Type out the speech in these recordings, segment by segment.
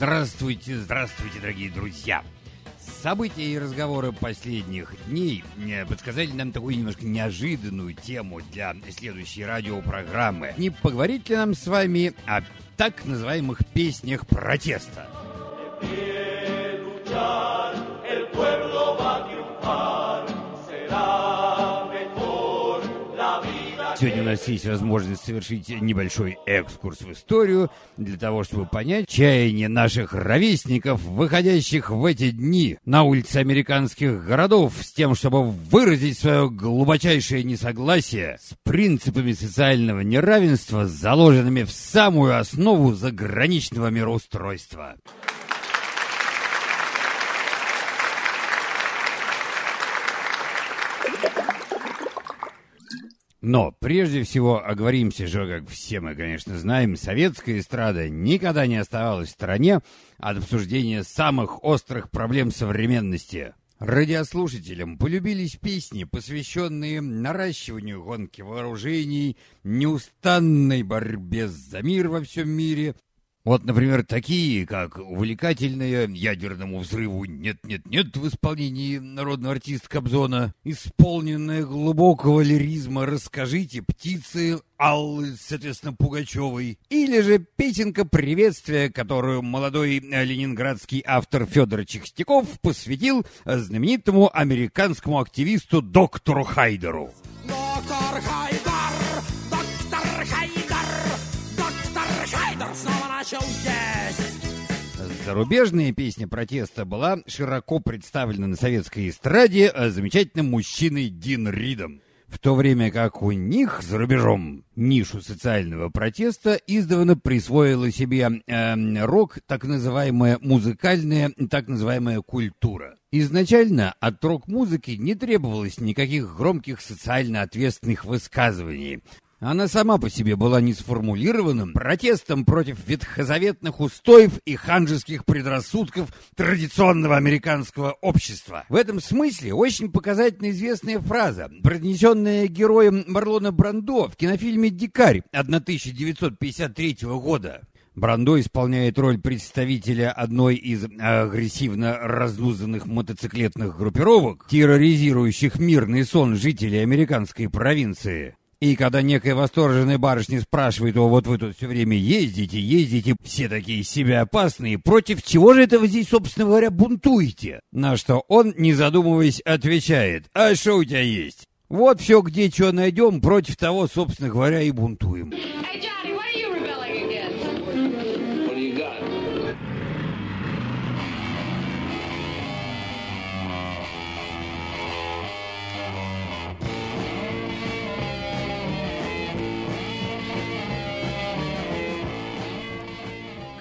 Здравствуйте, здравствуйте, дорогие друзья! События и разговоры последних дней э, подсказали нам такую немножко неожиданную тему для следующей радиопрограммы. Не поговорить ли нам с вами о так называемых песнях протеста? Сегодня у нас есть возможность совершить небольшой экскурс в историю для того, чтобы понять чаяние наших ровесников, выходящих в эти дни на улицы американских городов с тем, чтобы выразить свое глубочайшее несогласие с принципами социального неравенства, заложенными в самую основу заграничного мироустройства. Но прежде всего оговоримся же, как все мы, конечно, знаем, советская эстрада никогда не оставалась в стороне от обсуждения самых острых проблем современности. Радиослушателям полюбились песни, посвященные наращиванию гонки вооружений, неустанной борьбе за мир во всем мире, вот, например, такие, как увлекательная ядерному взрыву «Нет-нет-нет» в исполнении народного артиста Кобзона, исполненная глубокого лиризма «Расскажите, птицы» Аллы, соответственно, Пугачевой, или же песенка приветствия, которую молодой ленинградский автор Федор Чехстяков посвятил знаменитому американскому активисту доктору Хайдеру. Доктор Хайдер, начал есть. Зарубежная песня протеста была широко представлена на советской эстраде замечательным мужчиной Дин Ридом. В то время как у них за рубежом нишу социального протеста издавна присвоила себе э, рок, так называемая музыкальная, так называемая культура. Изначально от рок-музыки не требовалось никаких громких социально ответственных высказываний. Она сама по себе была не сформулированным протестом против ветхозаветных устоев и ханжеских предрассудков традиционного американского общества. В этом смысле очень показательно известная фраза, произнесенная героем Марлона Брандо в кинофильме «Дикарь» 1953 года. Брандо исполняет роль представителя одной из агрессивно разнузанных мотоциклетных группировок, терроризирующих мирный сон жителей американской провинции. И когда некая восторженная барышня спрашивает его, вот вы тут все время ездите, ездите, все такие себя опасные, против чего же это вы здесь, собственно говоря, бунтуете? На что он, не задумываясь, отвечает, а что у тебя есть? Вот все, где что найдем, против того, собственно говоря, и бунтуем.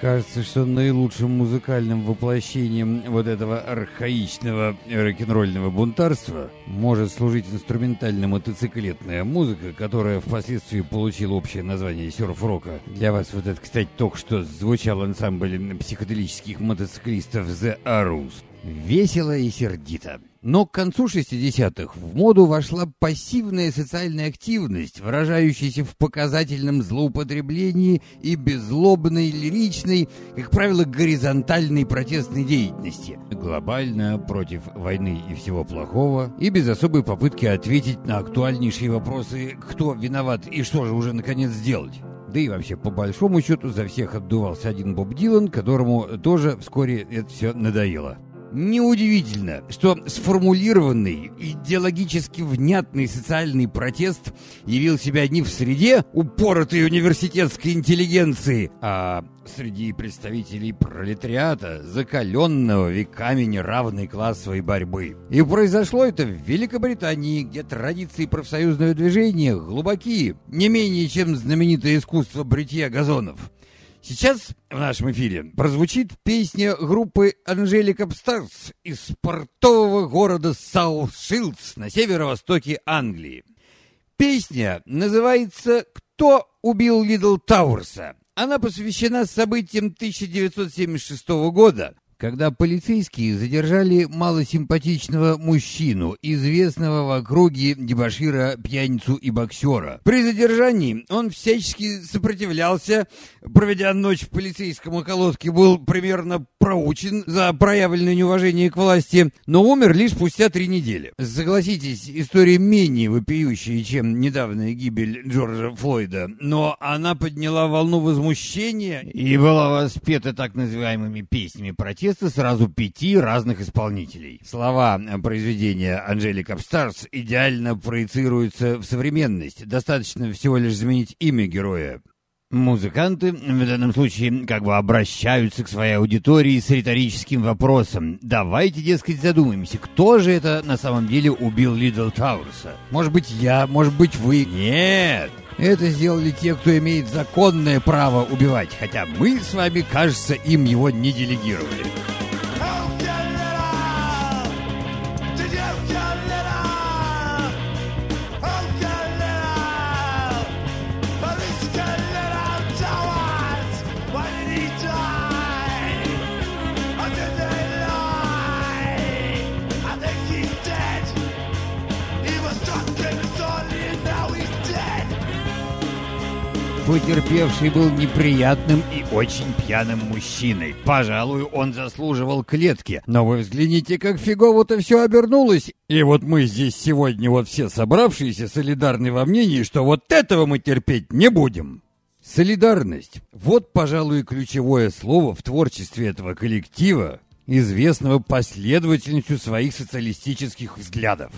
Кажется, что наилучшим музыкальным воплощением вот этого архаичного рок-н-ролльного бунтарства может служить инструментально-мотоциклетная музыка, которая впоследствии получила общее название серф-рока. Для вас вот это, кстати, только что звучал ансамбль психоделических мотоциклистов The Arrows. Весело и сердито. Но к концу 60-х в моду вошла пассивная социальная активность, выражающаяся в показательном злоупотреблении и беззлобной, лиричной, как правило, горизонтальной протестной деятельности. Глобально против войны и всего плохого, и без особой попытки ответить на актуальнейшие вопросы «кто виноват и что же уже наконец сделать?». Да и вообще, по большому счету, за всех отдувался один Боб Дилан, которому тоже вскоре это все надоело. Неудивительно, что сформулированный, идеологически внятный социальный протест явил себя не в среде упоротой университетской интеллигенции, а среди представителей пролетариата, закаленного веками неравной классовой борьбы. И произошло это в Великобритании, где традиции профсоюзного движения глубокие, не менее чем знаменитое искусство бритья газонов. Сейчас в нашем эфире прозвучит песня группы Angelic Upstarts из портового города Саут-Шилдс на северо-востоке Англии. Песня называется «Кто убил Лиддл Тауэрса?». Она посвящена событиям 1976 года, когда полицейские задержали малосимпатичного мужчину, известного в округе дебошира, пьяницу и боксера. При задержании он всячески сопротивлялся, проведя ночь в полицейском околотке, был примерно проучен за проявленное неуважение к власти, но умер лишь спустя три недели. Согласитесь, история менее вопиющая, чем недавняя гибель Джорджа Флойда, но она подняла волну возмущения и была воспета так называемыми песнями протеста сразу пяти разных исполнителей. Слова произведения Анжелика Апстарс идеально проецируются в современность. Достаточно всего лишь заменить имя героя. Музыканты в данном случае как бы обращаются к своей аудитории с риторическим вопросом. Давайте, дескать, задумаемся, кто же это на самом деле убил Лидл Тауэрса? Может быть, я, может быть, вы? Нет! Это сделали те, кто имеет законное право убивать, хотя мы с вами, кажется, им его не делегировали. Потерпевший был неприятным и очень пьяным мужчиной. Пожалуй, он заслуживал клетки. Но вы взгляните, как фигово-то все обернулось. И вот мы здесь сегодня вот все собравшиеся солидарны во мнении, что вот этого мы терпеть не будем. Солидарность. Вот, пожалуй, ключевое слово в творчестве этого коллектива, известного последовательностью своих социалистических взглядов.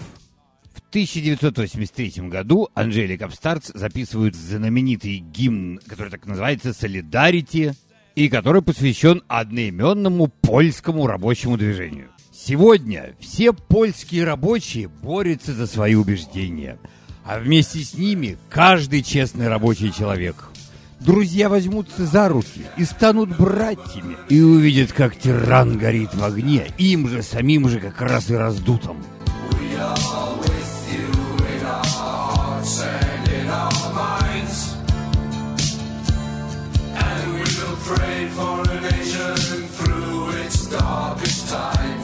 В 1983 году Анжелик Апстартс записывают знаменитый гимн, который так называется «Солидарити», и который посвящен одноименному польскому рабочему движению. Сегодня все польские рабочие борются за свои убеждения, а вместе с ними каждый честный рабочий человек. Друзья возьмутся за руки и станут братьями, и увидят, как тиран горит в огне, им же самим же как раз и раздутом. We are for a nation through its darkest time.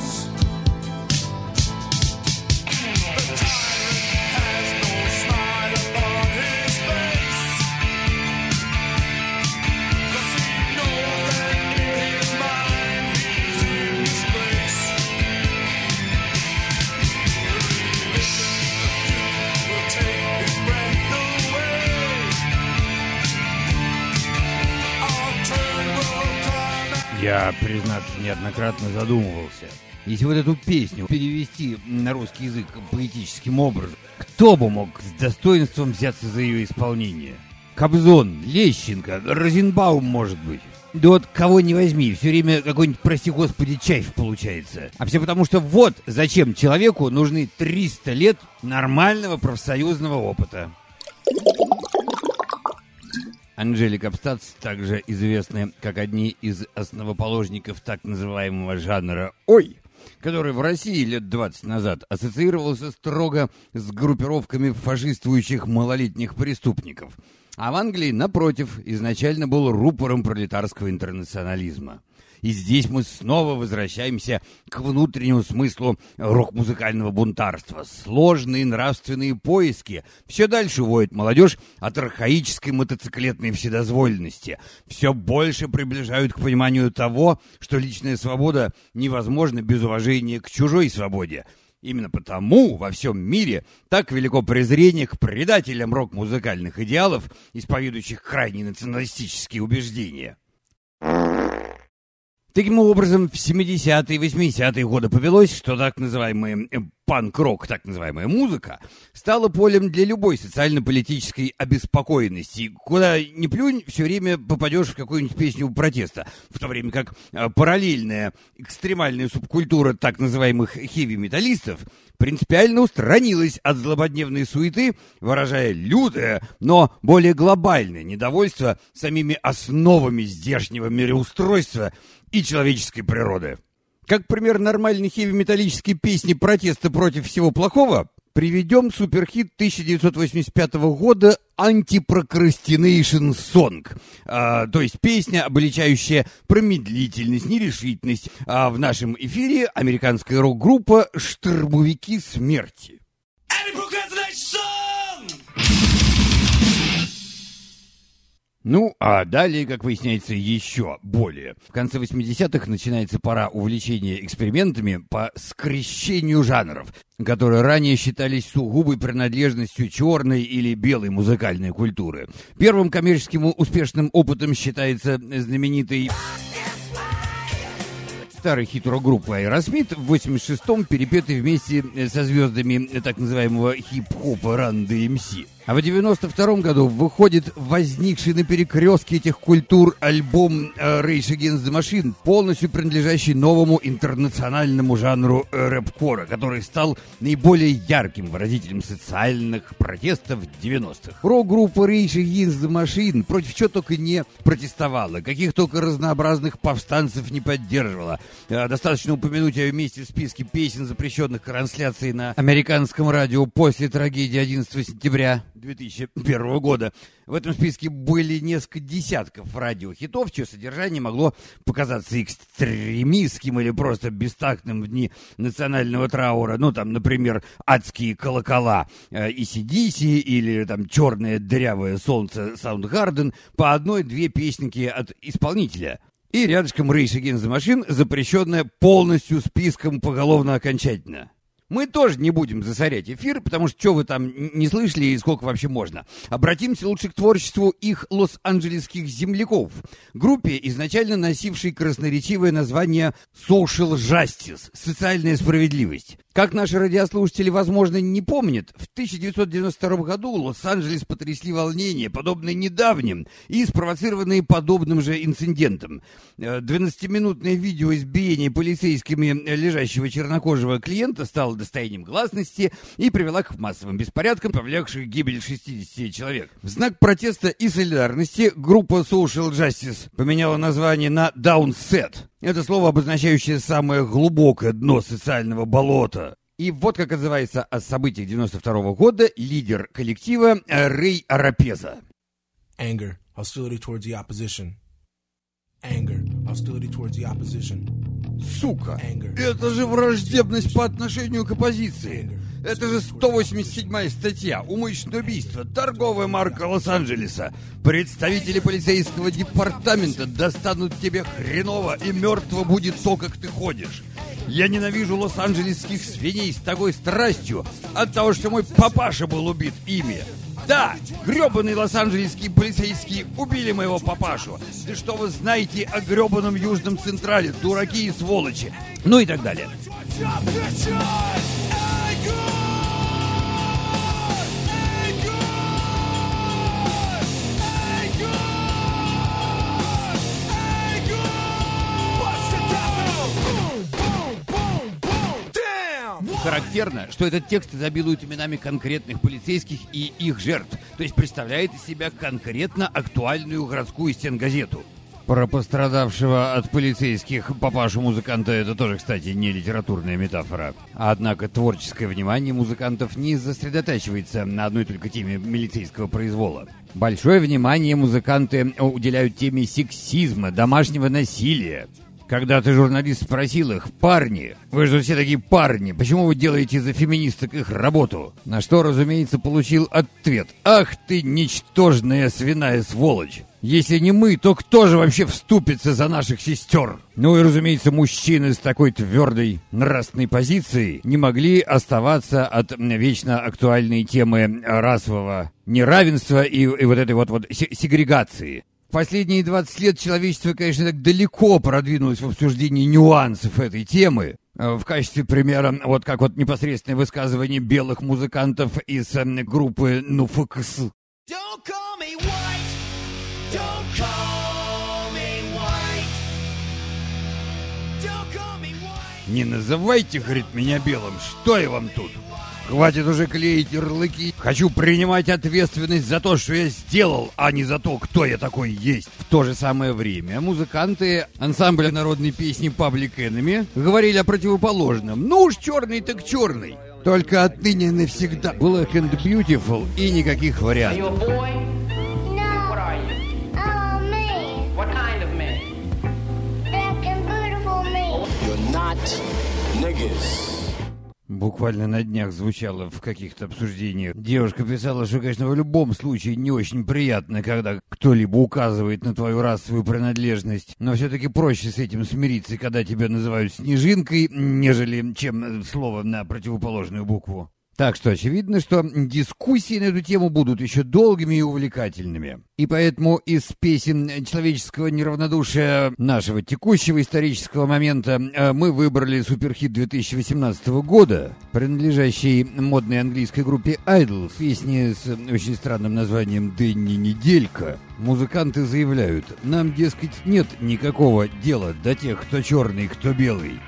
Неоднократно задумывался. Если вот эту песню перевести на русский язык поэтическим образом, кто бы мог с достоинством взяться за ее исполнение? Кобзон, Лещенко, Розенбаум, может быть. Да вот кого не возьми, все время какой-нибудь, прости господи, чайф получается. А все потому, что вот зачем человеку нужны 300 лет нормального профсоюзного опыта. Анжелика Абстац, также известная как одни из основоположников так называемого жанра «Ой», который в России лет 20 назад ассоциировался строго с группировками фашистующих малолетних преступников, а в Англии, напротив, изначально был рупором пролетарского интернационализма. И здесь мы снова возвращаемся к внутреннему смыслу рок-музыкального бунтарства. Сложные нравственные поиски. Все дальше уводит молодежь от архаической мотоциклетной вседозволенности. Все больше приближают к пониманию того, что личная свобода невозможна без уважения к чужой свободе. Именно потому во всем мире так велико презрение к предателям рок-музыкальных идеалов, исповедующих крайне националистические убеждения. Таким образом, в 70-е и 80-е годы повелось, что так называемая э, панк-рок, так называемая музыка, стала полем для любой социально-политической обеспокоенности. Куда ни плюнь, все время попадешь в какую-нибудь песню протеста. В то время как э, параллельная экстремальная субкультура так называемых хеви-металлистов принципиально устранилась от злободневной суеты, выражая лютое, но более глобальное недовольство самими основами здешнего мироустройства – и человеческой природы. Как пример нормальной хеви-металлической песни протеста против всего плохого, приведем суперхит 1985 года антипрокрастинейшн сонг, а, то есть песня, обличающая промедлительность, нерешительность. А в нашем эфире американская рок-группа «Штурмовики смерти». Ну, а далее, как выясняется, еще более. В конце 80-х начинается пора увлечения экспериментами по скрещению жанров, которые ранее считались сугубой принадлежностью черной или белой музыкальной культуры. Первым коммерческим успешным опытом считается знаменитый старый хит рок-группы Aerosmith в 86-м перепетый вместе со звездами так называемого хип-хопа Run DMC. А в 92 году выходит возникший на перекрестке этих культур альбом э, Rage Against the Machine, полностью принадлежащий новому интернациональному жанру э, рэп-кора, который стал наиболее ярким выразителем социальных протестов 90-х. Рок-группа Rage Against the Machine против чего только не протестовала, каких только разнообразных повстанцев не поддерживала. Э, достаточно упомянуть о месте в списке песен, запрещенных трансляцией на американском радио после трагедии 11 сентября 2001 года. В этом списке были несколько десятков радиохитов, чье содержание могло показаться экстремистским или просто бестактным в дни национального траура. Ну, там, например, «Адские колокола» э, или там «Черное дырявое солнце» Soundgarden по одной-две песенки от исполнителя. И рядышком Rage Against the Machine, запрещенная полностью списком поголовно окончательно. Мы тоже не будем засорять эфир, потому что что вы там не слышали и сколько вообще можно. Обратимся лучше к творчеству их лос-анджелесских земляков. Группе, изначально носившей красноречивое название Social Justice – социальная справедливость. Как наши радиослушатели, возможно, не помнят, в 1992 году Лос-Анджелес потрясли волнения, подобные недавним и спровоцированные подобным же инцидентом. 12-минутное э, видео избиения полицейскими лежащего чернокожего клиента стало достоянием гласности и привела к массовым беспорядкам, повлекших гибель 60 человек. В знак протеста и солидарности группа Social Justice поменяла название на Downset. Это слово, обозначающее самое глубокое дно социального болота. И вот как отзывается о событиях 92 -го года лидер коллектива Рэй Арапеза. Anger, hostility towards the opposition. Anger, hostility towards the opposition. Сука, это же враждебность по отношению к оппозиции. Это же 187 статья «Умышленное убийство», торговая марка Лос-Анджелеса. Представители полицейского департамента достанут тебе хреново, и мертво будет то, как ты ходишь. Я ненавижу лос-анджелесских свиней с такой страстью от того, что мой папаша был убит ими. Да, гребаные лос-анджелесские полицейские убили моего папашу. Да что вы знаете о гребаном Южном Централе, дураки и сволочи. Ну и так далее. Характерно, что этот текст изобилует именами конкретных полицейских и их жертв, то есть представляет из себя конкретно актуальную городскую стенгазету. Про пострадавшего от полицейских папашу-музыканта это тоже, кстати, не литературная метафора. Однако творческое внимание музыкантов не сосредотачивается на одной только теме милицейского произвола. Большое внимание музыканты уделяют теме сексизма, домашнего насилия, когда-то журналист спросил их, парни, вы же все такие парни, почему вы делаете за феминисток их работу? На что, разумеется, получил ответ, ах ты ничтожная свиная сволочь. Если не мы, то кто же вообще вступится за наших сестер? Ну и, разумеется, мужчины с такой твердой нравственной позицией не могли оставаться от вечно актуальной темы расового неравенства и, и вот этой вот, вот сегрегации. Последние 20 лет человечество, конечно, так далеко продвинулось в обсуждении нюансов этой темы. Э, в качестве примера, вот как вот непосредственное высказывание белых музыкантов из э, группы «Нуфкс». Не называйте, говорит, меня белым, что я вам тут? Хватит уже клеить ярлыки. Хочу принимать ответственность за то, что я сделал, а не за то, кто я такой есть. В то же самое время музыканты ансамбля народной песни Public Enemy говорили о противоположном. Ну уж черный так черный. Только отныне навсегда Black and Beautiful и никаких вариантов. not niggas. Буквально на днях звучало в каких-то обсуждениях. Девушка писала, что, конечно, в любом случае не очень приятно, когда кто-либо указывает на твою расовую принадлежность. Но все-таки проще с этим смириться, когда тебя называют снежинкой, нежели чем э, слово на противоположную букву. Так что очевидно, что дискуссии на эту тему будут еще долгими и увлекательными. И поэтому из песен человеческого неравнодушия нашего текущего исторического момента э, мы выбрали суперхит 2018 года, принадлежащий модной английской группе Idols, песни с очень странным названием «Дэнни Неделька». Музыканты заявляют, нам, дескать, нет никакого дела до тех, кто черный, кто белый.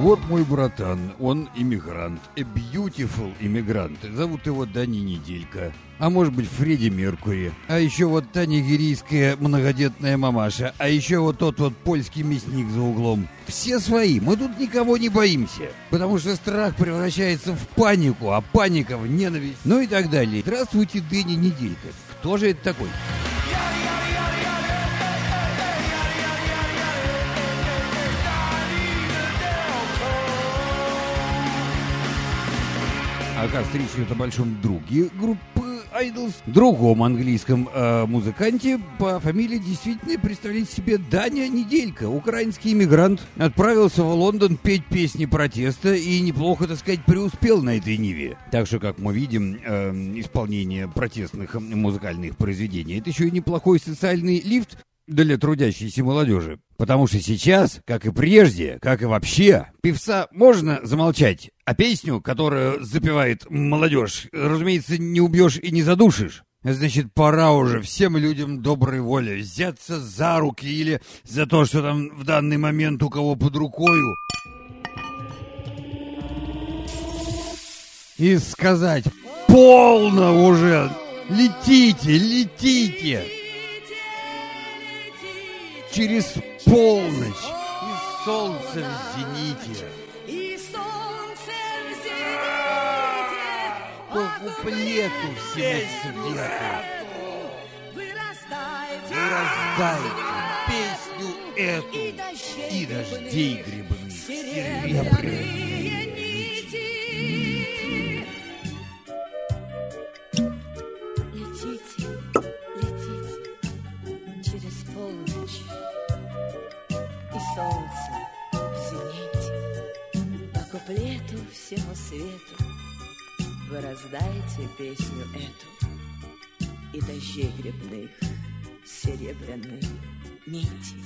Вот мой братан, он иммигрант, a beautiful иммигрант. Зовут его Дани Неделька. А может быть Фредди Меркури. А еще вот та нигерийская многодетная мамаша. А еще вот тот вот польский мясник за углом. Все свои, мы тут никого не боимся. Потому что страх превращается в панику, а паника в ненависть. Ну и так далее. Здравствуйте, Дэнни Неделька. Кто же это такой? Оказывается, речь идет о большом друге группы Idols, другом английском э, музыканте по фамилии действительно представляет себе Даня Неделька, украинский иммигрант, отправился в Лондон петь песни протеста и неплохо, так сказать, преуспел на этой ниве. Так что, как мы видим, э, исполнение протестных музыкальных произведений это еще и неплохой социальный лифт для трудящейся молодежи. Потому что сейчас, как и прежде, как и вообще, певца можно замолчать, а песню, которую запевает молодежь, разумеется, не убьешь и не задушишь. Значит, пора уже всем людям доброй воли взяться за руки или за то, что там в данный момент у кого под рукою. И сказать «Полно уже! Летите, летите!» Через полночь. И солнце в зените. И солнце в зените. По куплету всему свету. Вырастайте, Раздайте. Песню эту. И дождей грибных. серебряных. Раздайте песню эту И дождей грибных серебряные нити